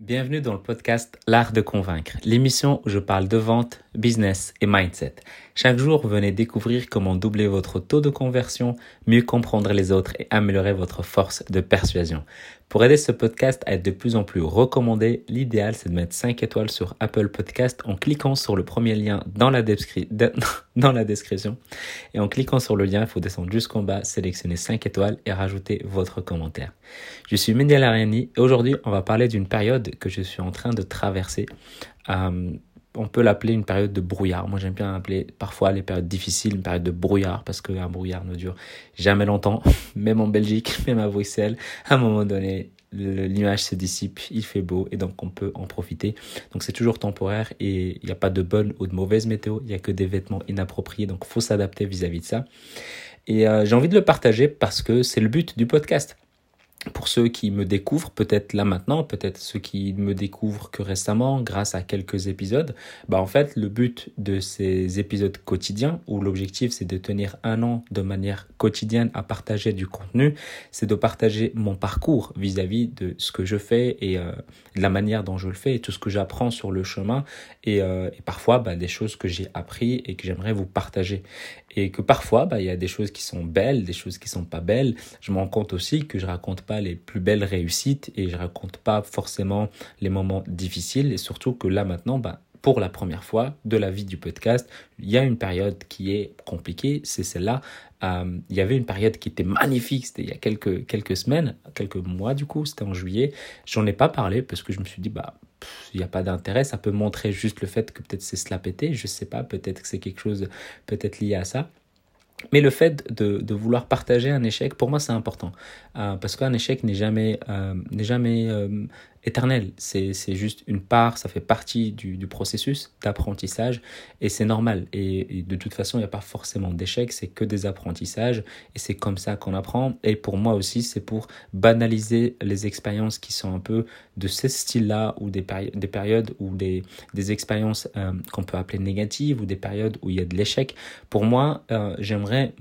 Bienvenue dans le podcast L'Art de Convaincre, l'émission où je parle de vente, business et mindset. Chaque jour, venez découvrir comment doubler votre taux de conversion, mieux comprendre les autres et améliorer votre force de persuasion. Pour aider ce podcast à être de plus en plus recommandé, l'idéal c'est de mettre 5 étoiles sur Apple Podcast en cliquant sur le premier lien dans la, description. Et en cliquant sur le lien, il faut descendre jusqu'en bas, sélectionner 5 étoiles et rajouter votre commentaire. Je suis Mendiel Ariani et aujourd'hui on va parler d'une période que je suis en train de traverser. Euh, on peut l'appeler une période de brouillard. Moi, j'aime bien appeler parfois les périodes difficiles une période de brouillard parce qu'un brouillard ne dure jamais longtemps. Même en Belgique, même à Bruxelles, à un moment donné, l'image se dissipe, il fait beau et donc on peut en profiter. Donc c'est toujours temporaire et il n'y a pas de bonne ou de mauvaise météo, il n'y a que des vêtements inappropriés, donc faut s'adapter vis-à-vis de ça. Et euh, j'ai envie de le partager parce que c'est le but du podcast pour ceux qui me découvrent, peut-être là maintenant, peut-être ceux qui me découvrent que récemment, grâce à quelques épisodes, bah en fait, le but de ces épisodes quotidiens, où l'objectif c'est de tenir un an de manière quotidienne à partager du contenu, c'est de partager mon parcours vis-à-vis de ce que je fais et euh, de la manière dont je le fais et tout ce que j'apprends sur le chemin et, euh, et parfois bah, des choses que j'ai appris et que j'aimerais vous partager et que parfois bah il y a des choses qui sont belles, des choses qui sont pas belles. Je me rends compte aussi que je raconte pas les plus belles réussites et je raconte pas forcément les moments difficiles et surtout que là maintenant bah pour la première fois de la vie du podcast, il y a une période qui est compliquée, c'est celle-là. Euh, il y avait une période qui était magnifique, c'était il y a quelques, quelques semaines, quelques mois du coup, c'était en juillet. J'en ai pas parlé parce que je me suis dit, bah, il n'y a pas d'intérêt, ça peut montrer juste le fait que peut-être c'est cela pété, je sais pas, peut-être que c'est quelque chose peut-être lié à ça. Mais le fait de, vouloir partager un échec, pour moi, c'est important. Euh, parce qu'un échec n'est jamais, euh, jamais euh, éternel. C'est, juste une part, ça fait partie du, du processus d'apprentissage et c'est normal. Et, de toute façon, il n'y a pas forcément d'échec, c'est que des apprentissages et c'est comme ça qu'on apprend. Et pour moi aussi, c'est pour banaliser les expériences qui sont un peu de ce style-là ou des, des périodes ou des, des expériences euh, qu'on peut appeler négatives ou des périodes où il y a de l'échec. Pour moi, euh, j'aimerais,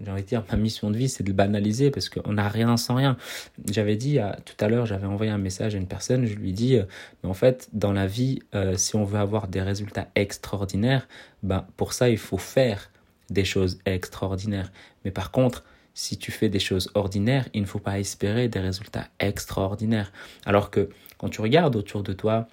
j'ai envie de dire, ma mission de vie, c'est de le banaliser parce qu'on n'a rien sans rien. J'avais dit tout à l'heure, j'avais envoyé un message à une personne je lui dis, euh, mais en fait, dans la vie, euh, si on veut avoir des résultats extraordinaires, ben, pour ça, il faut faire des choses extraordinaires. Mais par contre, si tu fais des choses ordinaires, il ne faut pas espérer des résultats extraordinaires. Alors que quand tu regardes autour de toi,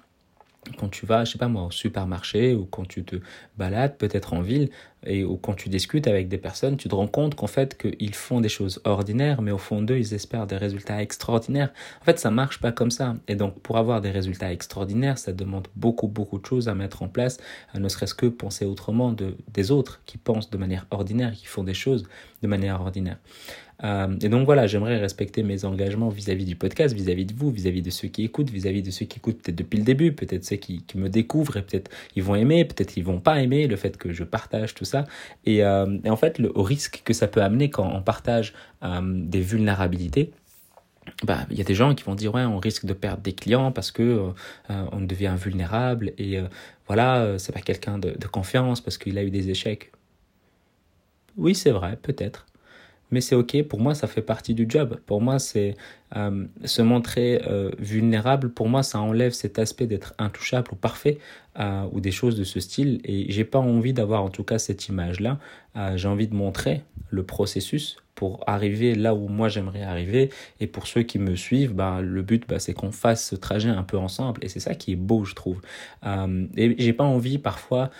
quand tu vas, je sais pas moi, au supermarché ou quand tu te balades peut-être en ville et ou quand tu discutes avec des personnes, tu te rends compte qu'en fait qu'ils font des choses ordinaires, mais au fond d'eux, ils espèrent des résultats extraordinaires. En fait, ça marche pas comme ça. Et donc, pour avoir des résultats extraordinaires, ça demande beaucoup, beaucoup de choses à mettre en place, ne serait-ce que penser autrement de, des autres qui pensent de manière ordinaire, qui font des choses de manière ordinaire. Euh, et donc voilà, j'aimerais respecter mes engagements vis-à-vis du podcast, vis-à-vis de vous, vis-à-vis de ceux qui écoutent, vis-à-vis de ceux qui écoutent peut-être depuis le début, peut-être ceux qui, qui, me découvrent et peut-être ils vont aimer, peut-être ils vont pas aimer le fait que je partage tout ça. Et, euh, et en fait, le risque que ça peut amener quand on partage euh, des vulnérabilités, bah, il y a des gens qui vont dire ouais on risque de perdre des clients parce que euh, on devient vulnérable et voilà c'est pas quelqu'un de confiance parce qu'il a eu des échecs. Oui c'est vrai peut-être mais c'est ok. Pour moi, ça fait partie du job. Pour moi, c'est euh, se montrer euh, vulnérable. Pour moi, ça enlève cet aspect d'être intouchable ou parfait euh, ou des choses de ce style. Et j'ai pas envie d'avoir en tout cas cette image-là. j'ai envie de montrer le processus pour arriver là où moi j'aimerais arriver. Et pour ceux qui me suivent, bah, le but, bah, c'est qu'on fasse ce trajet un peu ensemble. Et c'est ça qui est beau, je trouve. et j'ai pas envie parfois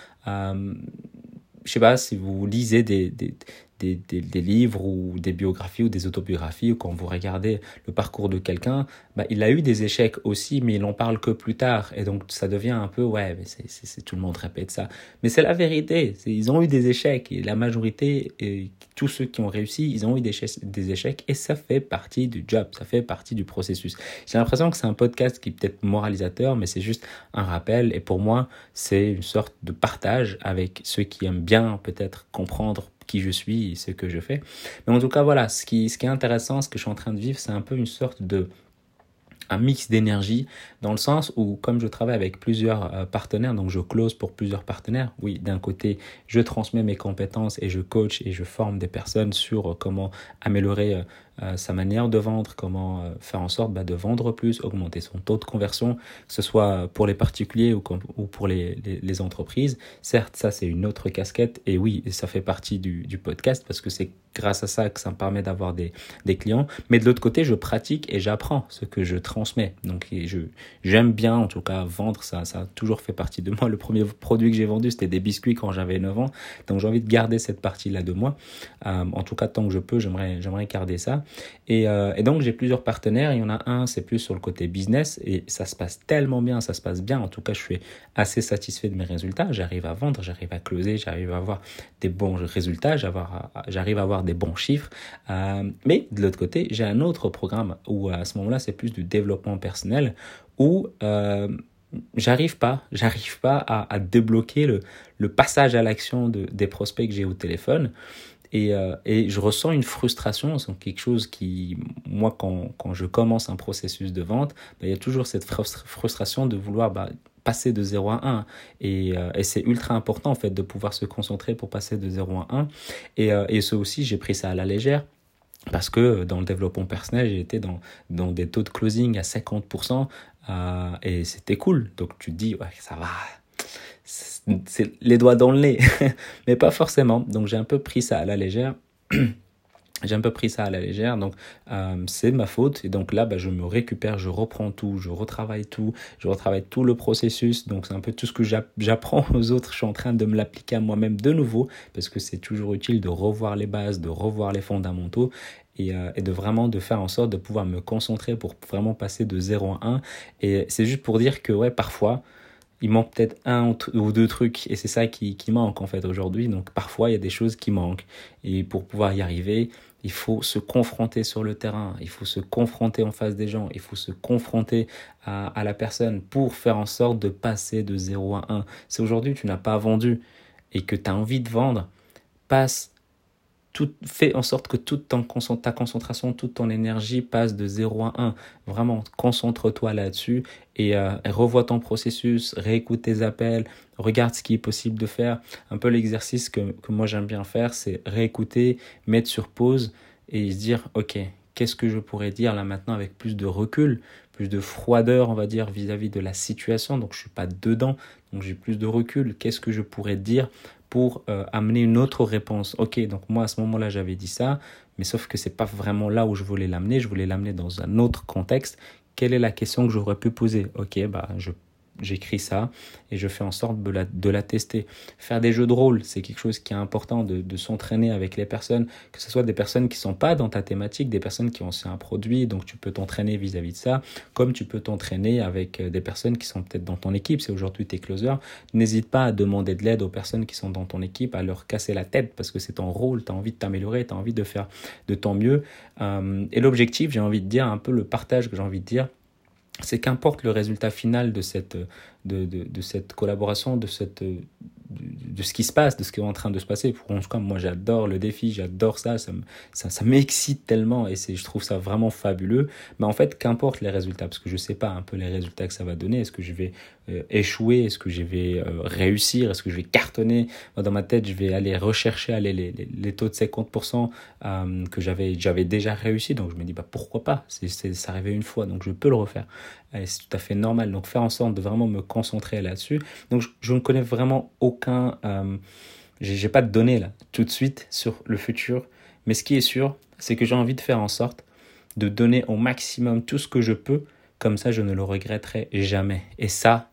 je sais pas si vous lisez des, des, des, des, livres ou des biographies ou des autobiographies ou quand vous regardez le parcours de quelqu'un, bah, il a eu des échecs aussi, mais il en parle que plus tard. Et donc ça devient un peu, ouais, mais c'est, tout le monde répète ça. Mais c'est la vérité. ils ont eu des échecs et la majorité, et tous ceux qui ont réussi, ils ont eu des, des échecs et ça fait partie du job, ça fait partie du processus. J'ai l'impression que c'est un podcast qui est peut-être moralisateur, mais c'est juste un rappel. Et pour moi, c'est une sorte de partage avec ceux qui aiment bien peut-être comprendre qui je suis ce que je fais. Mais en tout cas, voilà, ce qui, ce qui est intéressant, ce que je suis en train de vivre, c'est un peu une sorte de un mix d'énergie dans le sens où comme je travaille avec plusieurs euh, partenaires donc je close pour plusieurs partenaires oui d'un côté je transmets mes compétences et je coach et je forme des personnes sur comment améliorer euh, sa manière de vendre, comment euh, faire en sorte bah, de vendre plus, augmenter son taux de conversion, que ce soit pour les particuliers ou, ou pour les, les, les, entreprises. Certes, ça c'est une autre casquette et oui, ça fait partie du, du podcast parce que c'est grâce à ça que ça me permet d'avoir des, des clients. Mais de l'autre côté, je pratique et j'apprends ce que je transmets. Donc j'aime bien en tout cas vendre, ça, ça a toujours fait partie de moi. Le premier produit que j'ai vendu, c'était des biscuits quand j'avais 9 ans. Donc j'ai envie de garder cette partie-là de moi. Euh, en tout cas, tant que je peux, j'aimerais garder ça. Et, euh, et donc j'ai plusieurs partenaires. Il y en a un, c'est plus sur le côté business et ça se passe tellement bien, ça se passe bien. En tout cas, je suis assez satisfait de mes résultats. J'arrive à vendre, j'arrive à closer, j'arrive à avoir des bons résultats, j'arrive à avoir des bons chiffres. Euh, mais de l'autre côté, j'ai un autre programme où à ce moment-là, c'est plus du développement personnel où euh, j'arrive pas, j'arrive pas à, débloquer le, passage à l'action de, des prospects que j'ai au téléphone. Et, euh, et, je ressens une frustration, c'est quelque chose qui, moi, quand, quand, je commence un processus de vente, bah, il y a toujours cette frustration de vouloir bah, passer de 0 à 1. Et, euh, et c'est ultra important, en fait, de pouvoir se concentrer pour passer de 0 à 1. Et, euh, et ça aussi, j'ai pris ça à la légère. Parce que dans le développement personnel, j'ai été dans, dans des taux de closing à 50% euh, et c'était cool. Donc tu te dis, ouais, ça va, c'est les doigts dans le nez, mais pas forcément. Donc j'ai un peu pris ça à la légère. j'ai un peu pris ça à la légère, donc euh, c'est ma faute. Et donc là, bah, je me récupère, je reprends tout, je retravaille tout, je retravaille tout le processus. Donc c'est un peu tout ce que j'apprends aux autres. Je suis en train de me l'appliquer à moi-même de nouveau, parce que c'est toujours utile de revoir les bases, de revoir les fondamentaux. Et, euh, de vraiment de faire en sorte de pouvoir me concentrer pour vraiment passer de 0 à 1. Et c'est juste pour dire que ouais, parfois, il manque peut-être un ou deux trucs et c'est ça qui, qui manque en fait aujourd'hui. Donc parfois il y a des choses qui manquent et pour pouvoir y arriver, il faut se confronter sur le terrain, il faut se confronter en face des gens, il faut se confronter à, à la personne pour faire en sorte de passer de 0 à 1. Si aujourd'hui tu n'as pas vendu et que tu as envie de vendre, passe tout, fais en sorte que toute ta concentration, toute ton énergie passe de 0 à 1. Vraiment, concentre-toi là-dessus et, euh, revois ton processus, réécoute tes appels, regarde ce qui est possible de faire. Un peu l'exercice que, moi j'aime bien faire, c'est réécouter, mettre sur pause et se dire, ok, qu'est-ce que je pourrais dire là maintenant avec plus de recul, plus de froideur, on va dire, vis-à-vis -vis de la situation. Donc je suis pas dedans, donc j'ai plus de recul. Qu'est-ce que je pourrais dire pour euh, amener une autre réponse. Ok, donc moi à ce moment-là j'avais dit ça, mais sauf que c'est pas vraiment là où je voulais l'amener. Je voulais l'amener dans un autre contexte. Quelle est la question que j'aurais pu poser? Ok, bah je j'écris ça et je fais en sorte de la, tester. Faire des jeux de rôle, c'est quelque chose qui est important de, s'entraîner avec les personnes, que ce soit des personnes qui sont pas dans ta thématique, des personnes qui ont un produit, donc tu peux t'entraîner vis-à-vis de ça, comme tu peux t'entraîner avec euh, des personnes qui sont peut-être dans ton équipe, c'est aujourd'hui tes closers. N'hésite pas à demander de l'aide aux personnes qui sont dans ton équipe, à leur casser la tête parce que c'est ton rôle, tu as envie de t'améliorer, tu as envie de faire de ton mieux. Euh, et l'objectif, j'ai envie de dire, un peu le partage que j'ai envie de dire, c'est qu'importe le résultat final de cette, de, de, de cette collaboration, de cette, de, ce qui se passe, de ce qui est en train de se passer. Pour, cas, moi, j'adore le défi, j'adore ça, ça, ça, m'excite tellement et je trouve ça vraiment fabuleux. Mais en fait, qu'importe les résultats, parce que je sais pas un peu les résultats que ça va donner. Est-ce que je vais euh, échouer? Est-ce que je vais euh, réussir? Est-ce que je vais cartonner? Dans ma tête, je vais aller rechercher aller les, les, taux de 50% euh, que j'avais, déjà réussi. Donc, je me dis, bah, pourquoi pas? C'est, Ça arrivait une fois, donc je peux le refaire. Et c'est tout à fait normal. Donc, faire en sorte de vraiment me concentrer là-dessus. Donc, je, ne connais vraiment aucun aucun, euh, j'ai pas de données là tout de suite sur le futur, mais ce qui est sûr, c'est que j'ai envie de faire en sorte de donner au maximum tout ce que je peux, comme ça je ne le regretterai jamais. Et ça,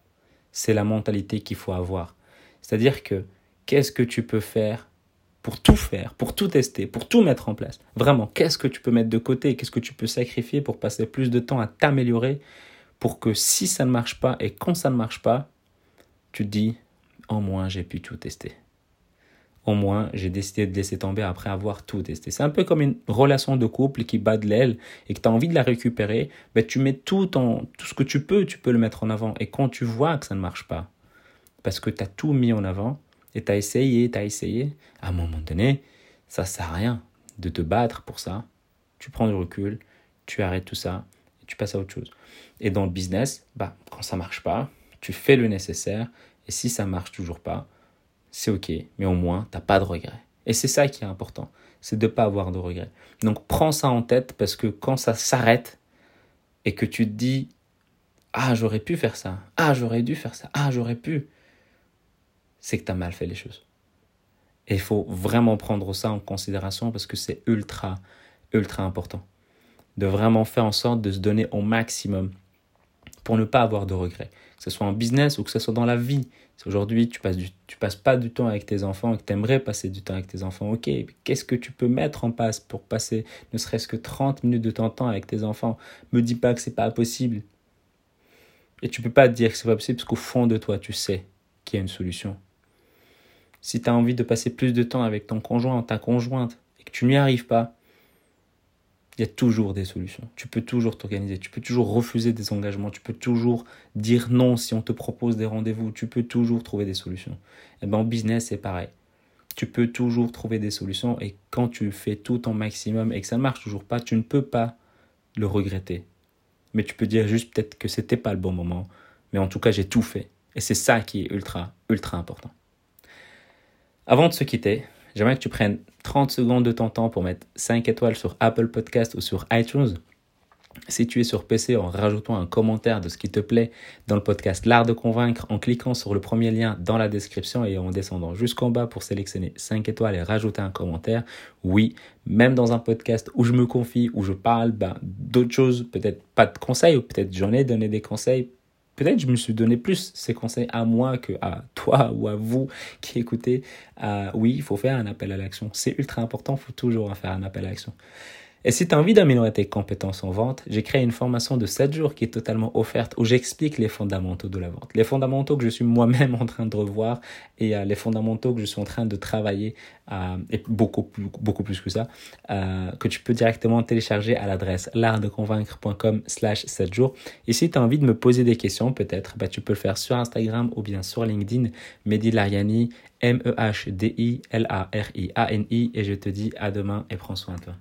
c'est la mentalité qu'il faut avoir. C'est-à-dire que qu'est-ce que tu peux faire pour tout faire, pour tout tester, pour tout mettre en place? Vraiment, qu'est-ce que tu peux mettre de côté? Qu'est-ce que tu peux sacrifier pour passer plus de temps à t'améliorer pour que si ça ne marche pas et quand ça ne marche pas, tu te dis au moins j'ai pu tout tester. Au moins, j'ai décidé de laisser tomber après avoir tout testé. C'est un peu comme une relation de couple qui bat de l'aile et que tu as envie de la récupérer. Ben, tu mets tout, en, tout ce que tu peux, tu peux le mettre en avant. Et quand tu vois que ça ne marche pas, parce que tu as tout mis en avant et tu as essayé, tu as essayé, à un moment donné, ça sert à rien de te battre pour ça. Tu prends du recul, tu arrêtes tout ça tu passes à autre chose. Et dans le business, bah, quand ça marche pas, tu fais le nécessaire et si ça marche toujours pas, c'est ok, mais au moins, tu n'as pas de regret. Et c'est ça qui est important. c'est de ne pas avoir de regrets. Donc prends ça en tête parce que quand ça s'arrête et que tu te dis Ah, j'aurais pu faire ça, ah, j'aurais dû faire ça, ah, j'aurais pu, c'est que tu as mal fait les choses. Et il faut vraiment prendre ça en considération parce que c'est ultra, ultra important. De vraiment faire en sorte de se donner au maximum pour ne pas avoir de regrets. Que ce soit en business ou que ce soit dans la vie. Si aujourd'hui tu passes, tu passes pas du temps avec tes enfants et que tu aimerais passer du temps avec tes enfants, ok, qu'est-ce que tu peux mettre en place pour passer ne serait-ce que 30 minutes de ton temps avec tes enfants? Me dis pas que c'est pas possible. Et tu peux pas te dire que c'est pas possible parce qu'au fond de toi, tu sais qu'il y a une solution. Si tu as envie de passer plus de temps avec ton conjoint ta conjointe et que tu n'y arrives pas, il y a toujours des solutions. Tu peux toujours t'organiser, tu peux toujours refuser des engagements, tu peux toujours dire non si on te propose des rendez-vous, tu peux toujours trouver des solutions. Et eh ben en business, c'est pareil. Tu peux toujours trouver des solutions et quand tu fais tout ton maximum et que ça ne marche toujours pas, tu ne peux pas le regretter. Mais tu peux dire juste peut-être que c'était pas le bon moment, mais en tout cas, j'ai tout fait. Et c'est ça qui est ultra, ultra important. Avant de se quitter, j'aimerais que tu prennes 30 secondes de ton temps pour mettre 5 étoiles sur Apple Podcast ou sur iTunes. Si tu es sur PC, en rajoutant un commentaire de ce qui te plaît dans le podcast L'Art de Convaincre, en cliquant sur le premier lien dans la description et en descendant jusqu'en bas pour sélectionner 5 étoiles et rajouter un commentaire. Oui, même dans un podcast où je me confie, où je parle ben, d'autres choses, peut-être pas de conseils, ou peut-être j'en ai donné des conseils, peut-être je me suis donné plus ces conseils à moi que à toi ou à vous qui écoutez. Euh, oui, il faut faire un appel à l'action. C'est ultra important, il faut toujours faire un appel à l'action. Et si tu as envie d'améliorer tes compétences en vente, j'ai créé une formation de 7 jours qui est totalement offerte où j'explique les fondamentaux de la vente. Les fondamentaux que je suis moi-même en train de revoir et euh, les fondamentaux que je suis en train de travailler euh, et beaucoup plus, beaucoup plus que ça, euh, que tu peux directement télécharger à l'adresse l'artdeconvaincre.com slash 7 jours. Et si tu as envie de me poser des questions, peut-être, bah, tu peux le faire sur Instagram ou bien sur LinkedIn, Mehdi Lariani, M-E-H-D-I-L-A-R-I-A-N-I et je te dis à demain et prends soin de toi.